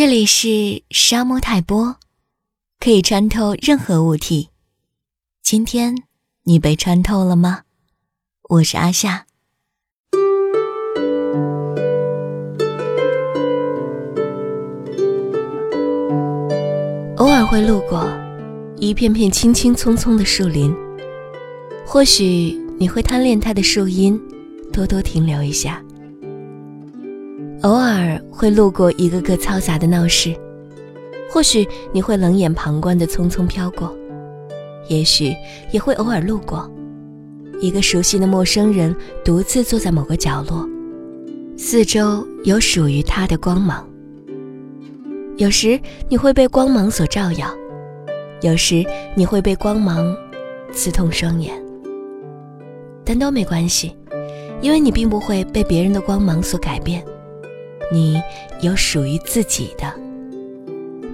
这里是沙漠泰波，可以穿透任何物体。今天你被穿透了吗？我是阿夏。偶尔会路过一片片青青葱葱的树林，或许你会贪恋它的树荫，多多停留一下。偶尔会路过一个个嘈杂的闹市，或许你会冷眼旁观的匆匆飘过，也许也会偶尔路过一个熟悉的陌生人独自坐在某个角落，四周有属于他的光芒。有时你会被光芒所照耀，有时你会被光芒刺痛双眼，但都没关系，因为你并不会被别人的光芒所改变。你有属于自己的，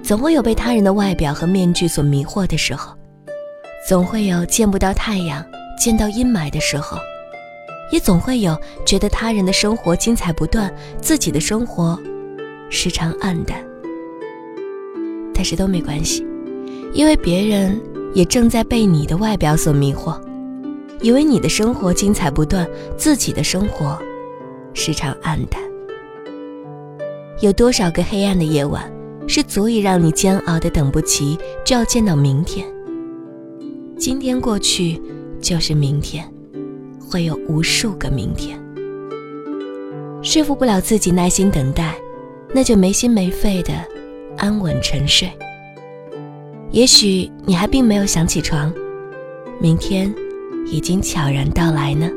总会有被他人的外表和面具所迷惑的时候，总会有见不到太阳、见到阴霾的时候，也总会有觉得他人的生活精彩不断，自己的生活时常暗淡。但是都没关系，因为别人也正在被你的外表所迷惑，以为你的生活精彩不断，自己的生活时常暗淡。有多少个黑暗的夜晚，是足以让你煎熬的等不及就要见到明天？今天过去就是明天，会有无数个明天。说服不了自己耐心等待，那就没心没肺的安稳沉睡。也许你还并没有想起床，明天已经悄然到来呢。